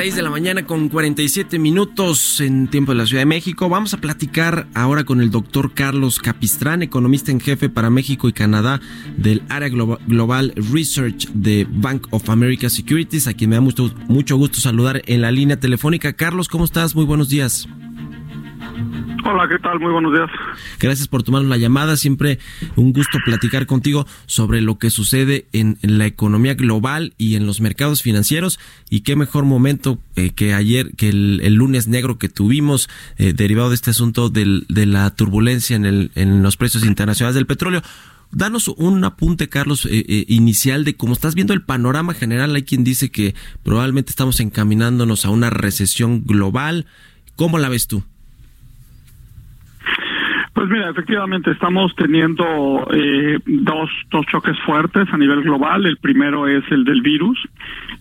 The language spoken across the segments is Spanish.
6 de la mañana con 47 minutos en tiempo de la Ciudad de México. Vamos a platicar ahora con el doctor Carlos Capistrán, economista en jefe para México y Canadá del área Global Research de Bank of America Securities, a quien me da mucho, mucho gusto saludar en la línea telefónica. Carlos, ¿cómo estás? Muy buenos días. Hola, ¿qué tal? Muy buenos días. Gracias por tomar la llamada. Siempre un gusto platicar contigo sobre lo que sucede en, la economía global y en los mercados financieros. Y qué mejor momento eh, que ayer, que el, lunes negro que tuvimos, eh, derivado de este asunto de la turbulencia en, el, los precios internacionales del petróleo. Danos un apunte, Carlos, eh, inicial de cómo estás viendo el panorama general. Hay quien dice que probablemente estamos encaminándonos a una recesión global. ¿Cómo la ves tú? Pues mira, efectivamente estamos teniendo eh, dos, dos choques fuertes a nivel global. El primero es el del virus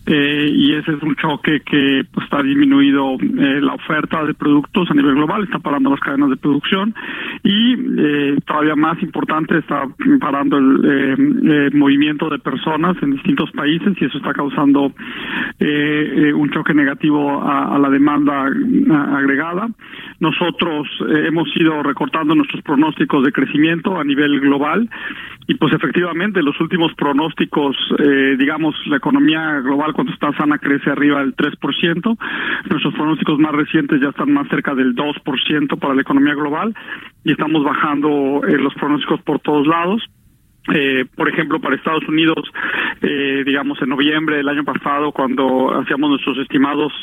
eh, y ese es un choque que pues, está disminuido eh, la oferta de productos a nivel global, está parando las cadenas de producción y todavía más importante está parando el movimiento de personas en distintos países y eso está causando un choque negativo a, a la demanda agregada. Nosotros hemos ido recortando nuestros pronósticos de crecimiento a nivel global y pues efectivamente los últimos pronósticos, eh, digamos, la economía global cuando está sana crece arriba del 3%, nuestros pronósticos más recientes ya están más cerca del 2% para la economía global y estamos bajando eh, los pronósticos por todos lados. Eh, por ejemplo, para Estados Unidos, eh, digamos en noviembre del año pasado, cuando hacíamos nuestros estimados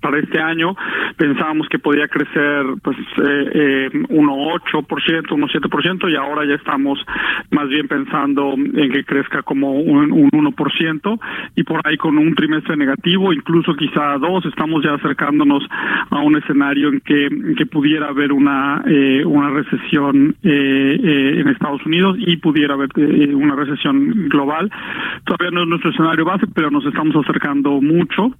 para este año, pensábamos que podía crecer pues eh, 1,8%, 1,7% y ahora ya estamos más bien pensando en que crezca como un, un 1% y por ahí con un trimestre negativo, incluso quizá dos, estamos ya acercándonos a un escenario en que, que pudiera haber una, eh, una recesión en Estados Unidos y pudiera haber eh, una recesión global. Todavía no es nuestro escenario base, pero nos estamos acercando mucho.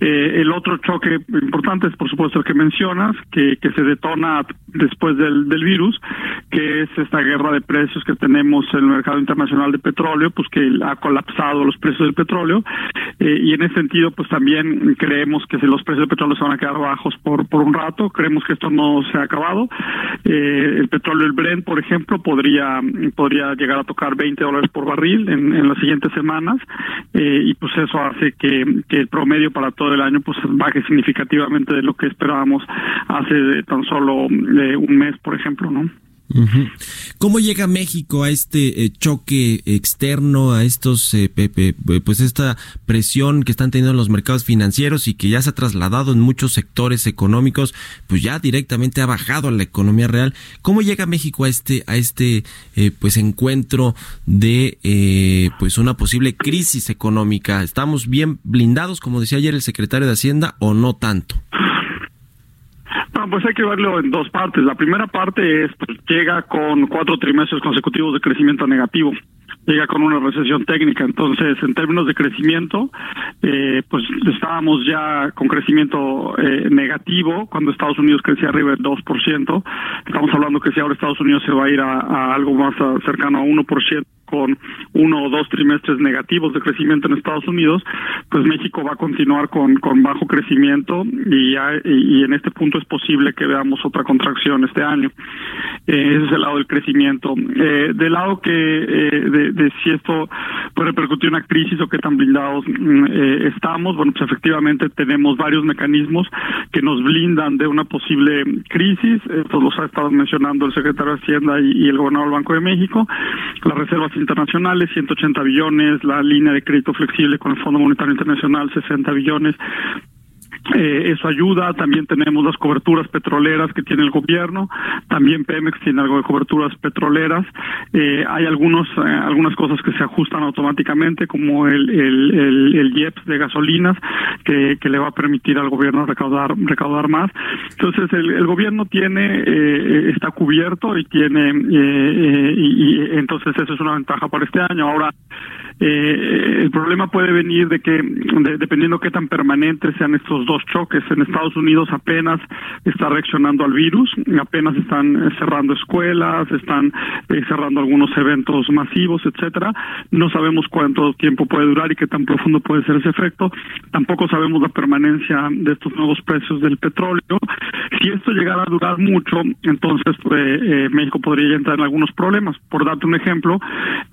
Eh, el otro choque importante es, por supuesto, el que mencionas, que, que se detona después del, del virus, que es esta guerra de precios que tenemos en el mercado internacional de petróleo, pues que ha colapsado los precios del petróleo. Eh, y en ese sentido, pues también creemos que si los precios del petróleo se van a quedar bajos por, por un rato, creemos que esto no se ha acabado. el petróleo, el Brent, por ejemplo, podría, podría llegar a tocar 20 dólares por barril en, en las siguientes semanas eh, y pues eso hace que, que, el promedio para todo el año pues baje significativamente de lo que esperábamos hace tan solo eh, un mes, por ejemplo, ¿no? ¿Cómo llega México a este eh, choque externo, a estos, eh, pues esta presión que están teniendo los mercados financieros y que ya se ha trasladado en muchos sectores económicos, pues ya directamente ha bajado a la economía real? ¿Cómo llega México a este, a este, eh, pues encuentro de, pues una posible crisis económica? ¿Estamos bien blindados, como decía ayer el secretario de Hacienda, o no tanto? Pues hay que verlo en dos partes. La primera parte es, pues, llega con cuatro trimestres consecutivos de crecimiento negativo llega con una recesión técnica. Entonces, en términos de crecimiento, eh, pues estábamos ya con crecimiento eh, negativo cuando Estados Unidos crecía arriba del 2%. Estamos hablando que si ahora Estados Unidos se va a ir a, algo más cercano a 1% con uno o dos trimestres negativos de crecimiento en Estados Unidos, pues México va a continuar con, con bajo crecimiento y, en este punto es posible que veamos otra contracción este año. Eh, ese es el lado del crecimiento. Eh, del lado que eh, de, si esto puede repercutir una crisis o qué tan blindados mm, eh, estamos, bueno, pues efectivamente tenemos varios mecanismos que nos blindan de una posible crisis. Esto los ha estado mencionando el secretario de Hacienda y, y el gobernador del Banco de México. Las reservas internacionales, 180 billones, la línea de crédito flexible con el Fondo Monetario Internacional, 60 billones, Eh, eso ayuda, también tenemos las coberturas petroleras que tiene el gobierno, también Pemex tiene algo de coberturas petroleras, eh, hay algunos eh, algunas cosas que se ajustan automáticamente como el, el, el, IEPS de gasolinas que, que, le va a permitir al gobierno recaudar recaudar más. Entonces el, el gobierno tiene eh, está cubierto y tiene eh, y, y entonces eso es una ventaja para este año. Ahora eh, el problema puede venir de que, dependiendo qué tan permanentes sean estos dos choques, en Estados Unidos apenas está reaccionando al virus, apenas están eh, cerrando escuelas, están eh, cerrando algunos eventos masivos, etcétera. No sabemos cuánto tiempo puede durar y qué tan profundo puede ser ese efecto. Tampoco sabemos la permanencia de estos nuevos precios del petróleo. Si esto llegara a durar mucho, entonces pues, México podría entrar en algunos problemas. Por darte un ejemplo,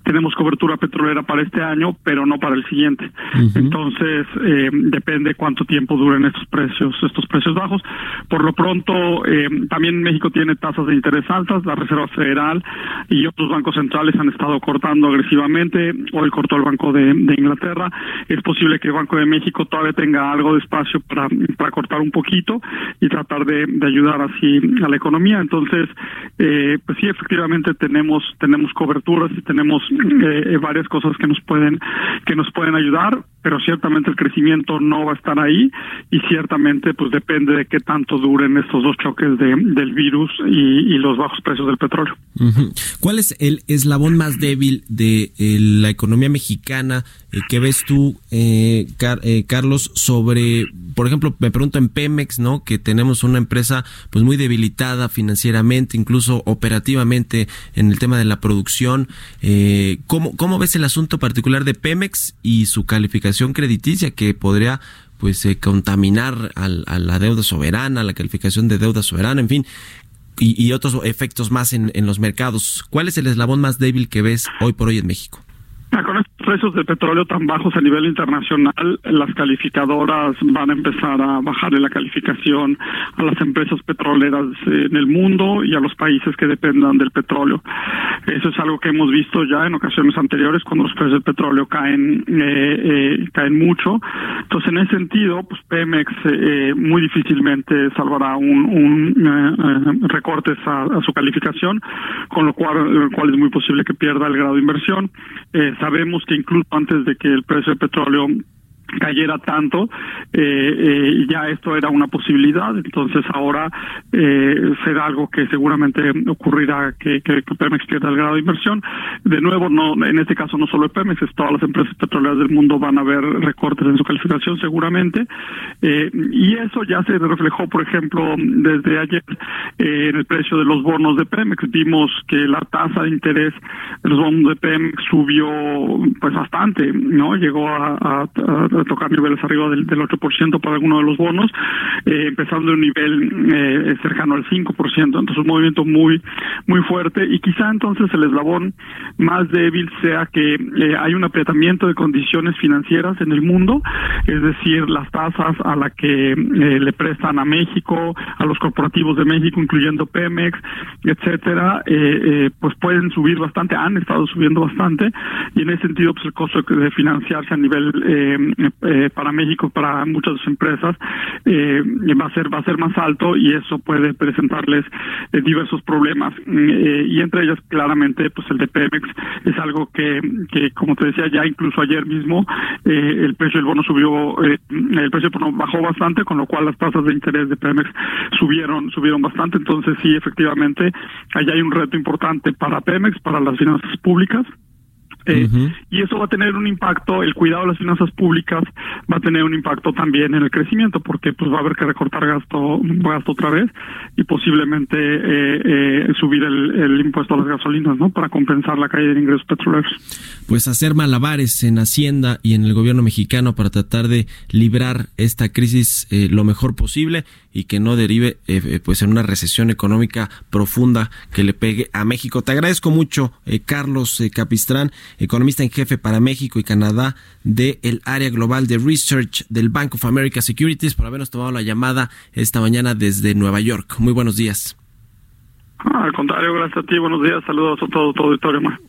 tenemos cobertura petrolera para este año, pero no para el siguiente. Entonces, eh, depende cuánto tiempo duren estos precios, estos precios bajos. Por lo pronto, eh, también México tiene tasas de interés altas, la Reserva Federal y otros bancos centrales han estado cortando agresivamente. Hoy cortó el Banco de, Inglaterra. Es posible que el Banco de México todavía tenga algo de espacio para, para cortar un poquito y tratar de, ayudar así a la economía. Entonces, eh, pues sí, efectivamente tenemos tenemos coberturas y tenemos varias cosas que nos pueden que nos pueden ayudar pero ciertamente el crecimiento no va a estar ahí y ciertamente pues depende de qué tanto duren estos dos choques de, del virus y, los bajos precios del petróleo. ¿Cuál es el eslabón más débil de eh, la economía mexicana eh, que ves tú, eh, Carlos, sobre, por ejemplo, me pregunto en Pemex, ¿no? Que tenemos una empresa pues muy debilitada financieramente, incluso operativamente en el tema de la producción. ¿cómo, ¿Cómo ves el asunto particular de Pemex y su calificación? crediticia que podría pues eh, contaminar a la deuda soberana, la calificación de deuda soberana, en fin, y, otros efectos más en, en los mercados. ¿Cuál es el eslabón más débil que ves hoy por hoy en México? Ah, con precios de petróleo tan bajos a nivel internacional, las calificadoras van a empezar a bajarle la calificación a las empresas petroleras en el mundo y a los países que dependan del petróleo. Eso es algo que hemos visto ya en ocasiones anteriores cuando los precios del petróleo caen eh, eh, caen mucho. Entonces, en ese sentido, pues Pemex eh, muy difícilmente salvará un, un recortes a, su calificación, con lo cual, cual es muy posible que pierda el grado de inversión. sabemos que incluso antes de que el precio del petróleo cayera tanto, eh, eh, ya esto era una posibilidad, entonces ahora eh, será algo que seguramente ocurrirá que, que, Pemex pierda el grado de inversión. De nuevo, no en este caso no solo Pemex, es todas las empresas petroleras del mundo van a ver recortes en su calificación seguramente, eh, y eso ya se reflejó, por ejemplo, desde ayer eh, en el precio de los bonos de Pemex. Vimos que la tasa de interés de los bonos de Pemex subió pues bastante, ¿no? Llegó a, a tocar niveles arriba del, del 8% para algunos de los bonos, eh, empezando en un nivel eh, cercano al 5%, entonces un movimiento muy muy fuerte. Y quizá entonces el eslabón más débil sea que eh, hay un apretamiento de condiciones financieras en el mundo, es decir, las tasas a la que le prestan a México, a los corporativos de México, incluyendo Pemex, etcétera, pues pueden subir bastante, han estado subiendo bastante. Y en ese sentido pues el costo de financiarse a nivel eh, para México, para muchas empresas, eh, va a ser va a ser más alto y eso puede presentarles eh, diversos problemas. Y entre ellas claramente pues el de Pemex. Es algo que, que como te decía ya incluso ayer mismo el precio del bono subió el precio del bono bajó bastante con lo cual las tasas de interés de Pemex subieron subieron bastante. Entonces sí efectivamente allá hay un reto importante para Pemex para las finanzas públicas eh, y eso va a tener un impacto, el cuidado de las finanzas públicas va a tener un impacto también en el crecimiento, porque pues va a haber que recortar gasto, gasto otra vez y posiblemente eh, eh, subir el, impuesto a las gasolinas, ¿no? Para compensar la caída de ingresos petroleros. Pues hacer malabares en Hacienda y en el gobierno mexicano para tratar de librar esta crisis lo mejor posible y que no derive pues en una recesión económica profunda que le pegue a México. Te agradezco mucho, Carlos Capistrán economista en jefe para México y Canadá del el área global de research del Bank of America Securities, por habernos tomado la llamada esta mañana desde Nueva York. Muy buenos días. Al contrario, gracias a ti, buenos días, saludos a todo tu auditorio.